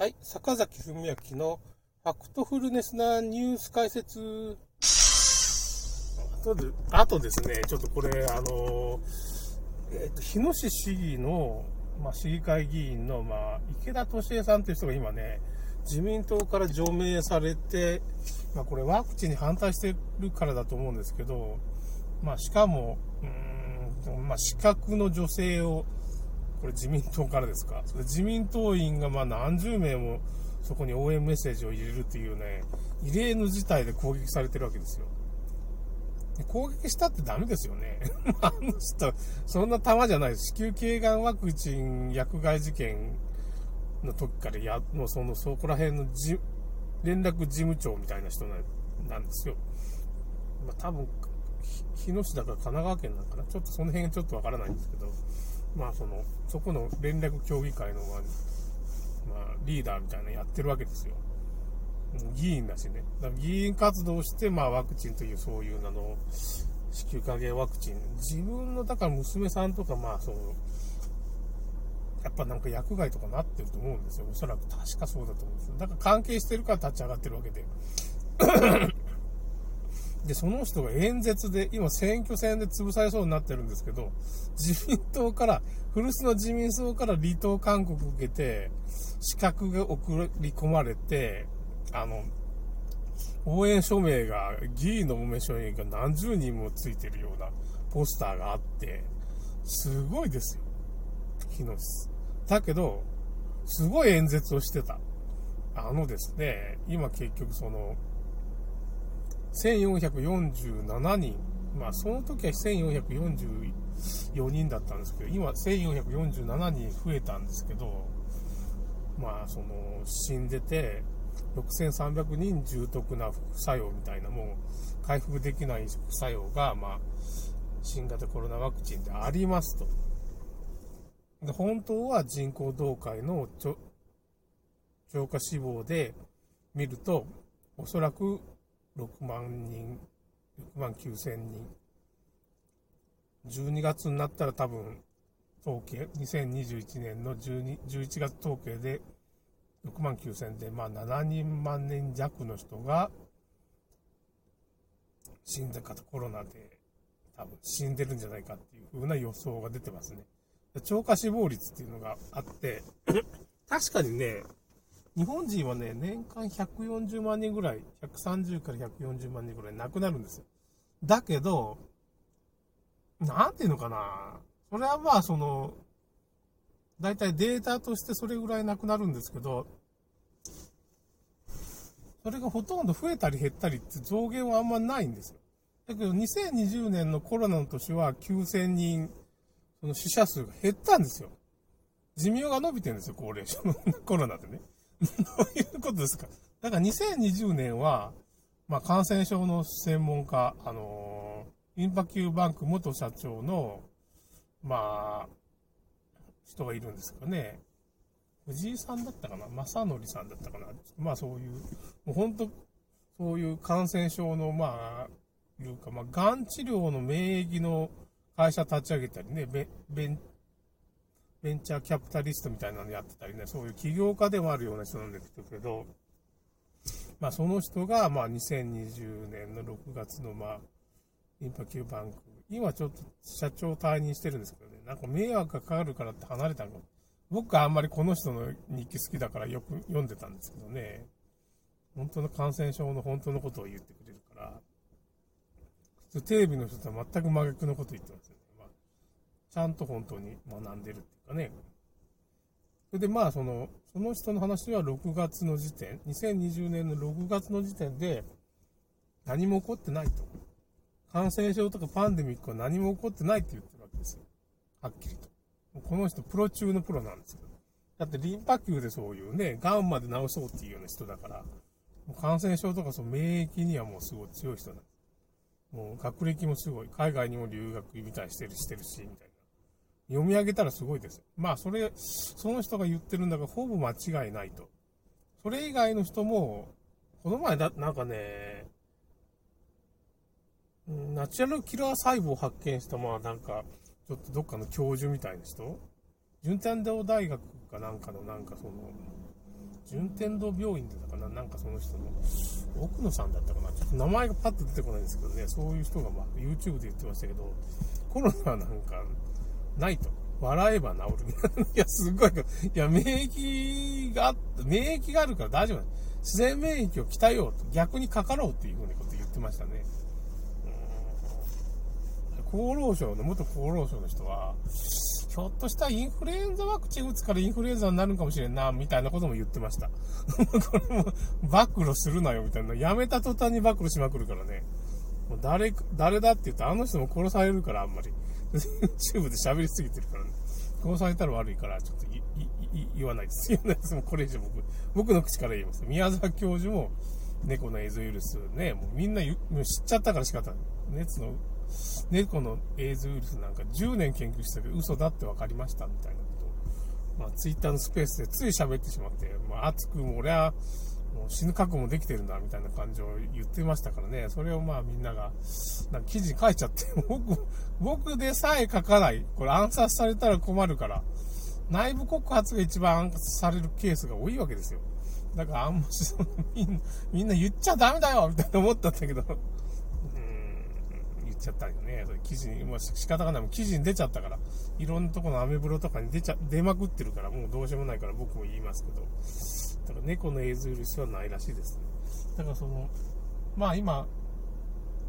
はい、坂崎文明のファクトフルネスなニュース解説。あとで、あとですね、ちょっとこれ、あの、えっ、ー、と、日野市市議の、まあ、市議会議員の、まあ、池田敏恵さんという人が今ね、自民党から除名されて、まあ、これワクチンに反対してるからだと思うんですけど、まあ、しかも、うん、まあ、資格の女性を、これ自民党からですか？自民党員がま何十名もそこに応援メッセージを入れるっていうね、異例の事態で攻撃されてるわけですよ。攻撃したってダメですよね。あの人、そんな玉じゃないです。子宮頸がんワクチン薬害事件の時からや、もうその、そこら辺のじ連絡事務長みたいな人なんですよ。まあ多分、日野市だから神奈川県なのかな？ちょっとその辺ちょっとわからないんですけど、まあその、そこの連絡協議会の、まあ、リーダーみたいなのやってるわけですよ。議員だしね。だから議員活動して、まあワクチンというそういう名の、子宮関係ワクチン。自分の、だから娘さんとか、まあそう、やっぱなんか薬害とかなってると思うんですよ。おそらく確かそうだと思うんですよ。だから関係してるから立ち上がってるわけで。で、その人が演説で、今選挙戦で潰されそうになってるんですけど、自民党から、古巣の自民党から離党勧告受けて、資格が送り込まれて、あの、応援署名が、議員の応援署名が何十人もついてるようなポスターがあって、すごいですよ。日野市。だけど、すごい演説をしてた。あのですね、今結局その、1447人、まあその時は1444人だったんですけど、今1447人増えたんですけど、まあその死んでて、6300人重篤な副作用みたいなもう回復できない副作用が、まあ新型コロナワクチンでありますと。で本当は人口動態の超過死亡で見ると、おそらく6万人、6万9千人。12月になったら多分、統計、2021年の12 11月統計で6万9千で、まあ7人万年弱の人が死んだ方、コロナで多分死んでるんじゃないかっていう風な予想が出てますね。超過死亡率っていうのがあって、確かにね、日本人はね、年間140万人ぐらい、130から140万人ぐらい亡くなるんですよ。だけど、なんていうのかな。それはまあ、その、だいたいデータとしてそれぐらいなくなるんですけど、それがほとんど増えたり減ったりって増減はあんまないんですよ。だけど2020年のコロナの年は9000人、その死者数が減ったんですよ。寿命が伸びてるんですよ、高齢者のコロナでね。どういうことですか？だから2020年は、まあ、感染症の専門家、あのー、インパキューバンク元社長の、まあ、人がいるんですけどね。藤井さんだったかな？正則さんだったかな？まあそういう、もう本当、そういう感染症の、まあ、いうか、まあ、がん治療の免疫の会社立ち上げたりね、ベンベンチャーキャピタリストみたいなのやってたりね、そういう起業家でもあるような人なんですけど、まあその人が、まあ2020年の6月の、まあ、インパキューバンク、今ちょっと社長退任してるんですけどね、なんか迷惑がかかるからって離れたの。僕はあんまりこの人の日記好きだからよく読んでたんですけどね、本当の感染症の本当のことを言ってくれるから、テレビの人とは全く真逆のこと言ってますよ。ちゃんと本当に学んでるっていうかね。それでまあ、その、その人の話は6月の時点、2020年の6月の時点で、何も起こってないと。感染症とかパンデミックは何も起こってないって言ってるわけですよ。はっきりと。この人、プロ中のプロなんですよ。だってリンパ球でそういうね、ガンまで治そうっていうような人だから、感染症とかその免疫にはもうすごい強い人なんです。もう学歴もすごい。海外にも留学みたいしてるしてるし、みたいな。読み上げたらすごいです。まあ、それ、その人が言ってるんだから、ほぼ間違いないと。それ以外の人も、この前だ、なんかね、ナチュラルキラー細胞を発見した、まあなんか、ちょっとどっかの教授みたいな人？順天堂大学かなんかのなんかその、順天堂病院でだからなんかその人の、奥野さんだったかな？ちょっと名前がパッと出てこないんですけどね、そういう人がまあ YouTube で言ってましたけど、コロナなんかないと。笑えば治る。いや、すごい。いや、免疫があ免疫があるから大丈夫自然免疫を鍛えようと。逆にかかろうっていうふうなこと言ってましたね。厚労省の、元厚労省の人は、ひょっとしたらインフルエンザワクチン打つからインフルエンザになるかもしれんな、みたいなことも言ってました。これも、暴露するなよ、みたいな。やめた途端に暴露しまくるからね。もう誰、誰だって言うと、あの人も殺されるから、あんまり。YouTube で喋りすぎてるからね。殺されたら悪いから、ちょっと言わないです。言わないです。もうこれ以上僕、僕の口から言います。宮沢教授も、猫のエイズウイルスね、もうみんな知っちゃったから仕方ない。熱の猫のエイズウイルスなんか10年研究したけど嘘だって分かりましたみたいなことを、まあ、ツイッターのスペースでつい喋ってしまって、まあ、熱くも俺はもう死ぬ覚悟もできてるんだみたいな感じを言ってましたからね、それをまあみんなが、なんか記事に書いちゃって、僕、僕でさえ書かない。これ暗殺されたら困るから、内部告発が一番暗殺されるケースが多いわけですよ。だからあんまし、みんな、言っちゃダメだよみたいな思ったんだけど、言っちゃったよね。それ記事に、もう仕方がない。も記事に出ちゃったから。いろんなとこのアメブロとかに出ちゃ、出まくってるから、もうどうしようもないから僕も言いますけど。だから猫のエイズウイルスはないらしいですね。だからその、まあ今、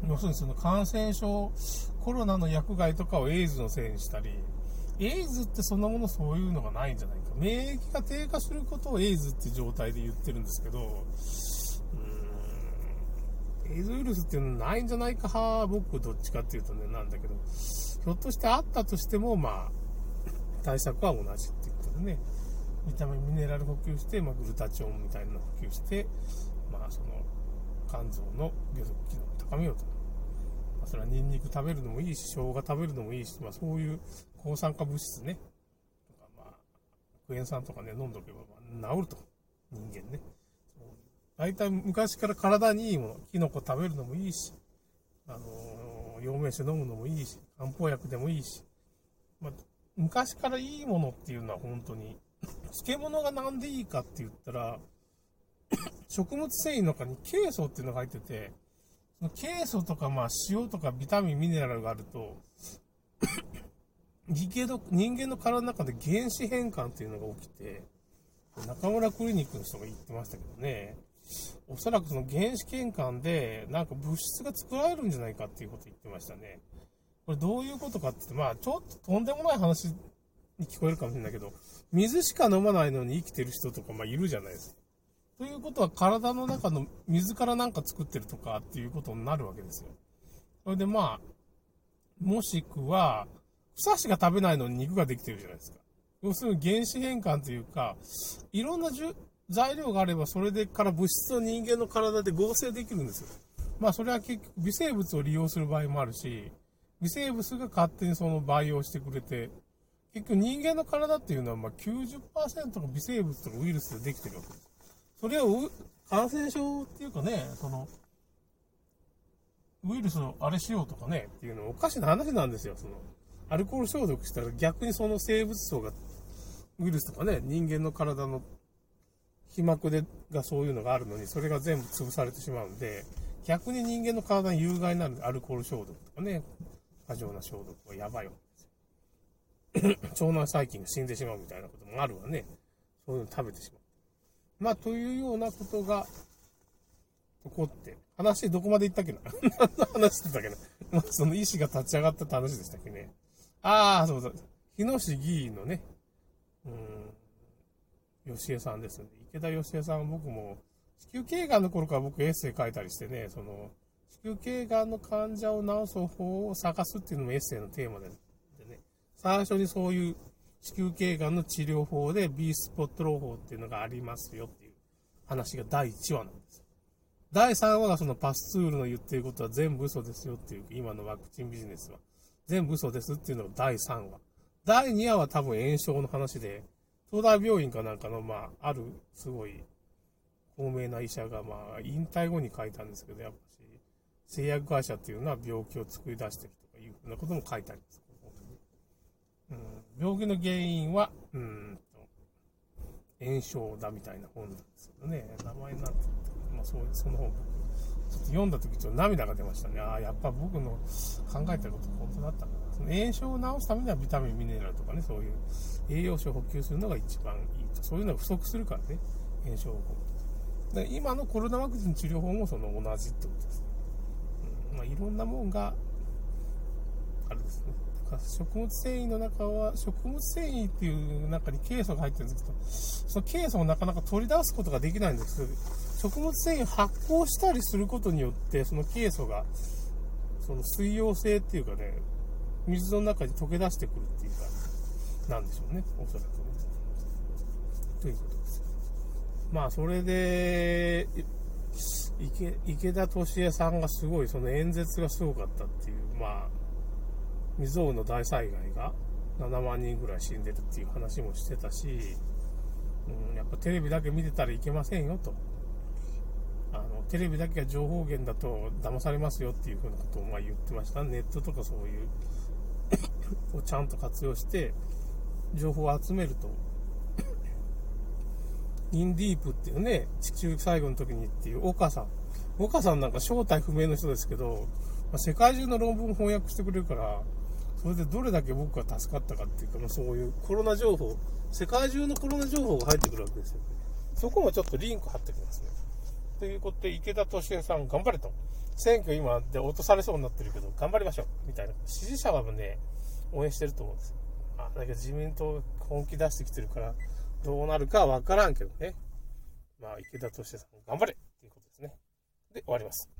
要するにその感染症、コロナの薬害とかをエイズのせいにしたり、エイズってそんなものそういうのがないんじゃないか。免疫が低下することをエイズって状態で言ってるんですけどうん、エイズウイルスっていうのはないんじゃないかは、僕どっちかっていうとね、なんだけど、ひょっとしてあったとしても、まあ、対策は同じっていうことでね、ビタミン、ミネラル補給して、まあ、グルタチオンみたいなの補給して、まあ、その、肝臓の解毒機能を高めようと。まあ、それはニンニク食べるのもいいし、生姜食べるのもいいし、まあ、そういう抗酸化物質ね、とか、まあ、クエン酸とかね、飲んどけば、まあ、治ると。人間ね。大体昔から体にいいもの、キノコ食べるのもいいし、あのー、陽明酒飲むのもいいし、漢方薬でもいいし、まあ、昔からいいものっていうのは本当に、漬物がなんでいいかって言ったら、食物繊維の中にケイ素っていうのが入ってて、そのケイ素とかまあ塩とかビタミン、ミネラルがあると、人間の体の中で原子変換っていうのが起きて、中村クリニックの人が言ってましたけどね、おそらくその原子圏換で、なんか物質が作られるんじゃないかっていうこと言ってましたね。これどういうことかって言って、まあちょっととんでもない話に聞こえるかもしれないけど、水しか飲まないのに生きてる人とか、まあいるじゃないですか。ということは体の中の水からなんか作ってるとかっていうことになるわけですよ。それでまあ、もしくは、草しか食べないのに肉ができてるじゃないですか。要するに原子変換というか、いろんな材料があれば、それでから物質を人間の体で合成できるんですよ。まあ、それは結局、微生物を利用する場合もあるし、微生物が勝手にその培養してくれて、結局人間の体っていうのはま90%の微生物とかウイルスでできてるわけです。それを感染症っていうかね、その、ウイルスをあれしようとかね、っていうのはおかしな話なんですよ。その、アルコール消毒したら逆にその生物層が、ウイルスとかね、人間の体の皮膜でがそういうのがあるのに、それが全部潰されてしまうんで、逆に人間の体に有害になるアルコール消毒とかね、過剰な消毒はやばいよ。腸内細菌が死んでしまうみたいなこともあるわね。そういうの食べてしまう。まあ、というようなことが起こって、話どこまで行ったっけな？何 の話してたっけな？まあ、その意思が立ち上がったって話でしたっけね。ああ、そうそう。日野市議員のね、うん、吉江さんですね。池田吉江さんは僕も、子宮頸がんの頃から僕エッセイ書いたりしてね、その、子宮頸がんの患者を治す方法を探すっていうのもエッセイのテーマで、最初にそういう子宮頸がんの治療法で B スポット療法っていうのがありますよっていう話が第1話なんです。第3話がそのパスツールの言ってることは全部嘘ですよっていう、今のワクチンビジネスは。全部嘘ですっていうのが第3話。第2話は多分炎症の話で、東大病院かなんかの、まあ、ある、すごい、高名な医者が、まあ、引退後に書いたんですけど、やっぱし、製薬会社っていうのは病気を作り出してるとかいうふうなことも書いてあります。うん、病気の原因は、うんと、炎症だみたいな本なんですけどね、名前なんてまあそう、その本僕、ちょっと読んだ時ちょっと涙が出ましたね。ああ、やっぱ僕の考えたこと本当だったな。その炎症を治すためにはビタミン、ミネラルとかね、そういう栄養素を補給するのが一番いいと。そういうのが不足するからね、炎症を起こる今のコロナワクチン治療法もその同じってことですね。うん、まあいろんなもんが、あれですね。食物繊維の中は、食物繊維っていう中にケイ素が入ってるんですけど、そのケイ素をなかなか取り出すことができないんです食物繊維発酵したりすることによって、そのケイ素が、その水溶性っていうかね、水の中に溶け出してくるっていうか、なんでしょうね、おそらくね。ということです。まあ、それで、池池田敏恵さんがすごい、その演説がすごかったっていう、まあ、未曾有の大災害が7万人ぐらい死んでるっていう話もしてたし、うん、やっぱテレビだけ見てたらいけませんよと。あの、テレビだけが情報源だと騙されますよっていうふうなことをま言ってました。ネットとかそういう をちゃんと活用して、情報を集めると。インディープっていうね、地球最後の時にっていう岡さん。岡さんなんか正体不明の人ですけど、まあ、世界中の論文翻訳してくれるから、それでどれだけ僕が助かったかっていうか、まあ、そういうコロナ情報、世界中のコロナ情報が入ってくるわけですよ。そこもちょっとリンク貼っておきますね。ということで、池田敏恵さん頑張れと。選挙今で落とされそうになってるけど、頑張りましょう。みたいな。支持者はね、応援してると思うんですよ。あ、だけど自民党本気出してきてるから、どうなるかわからんけどね。まあ、池田敏恵さん頑張れっていうことですね。で、終わります。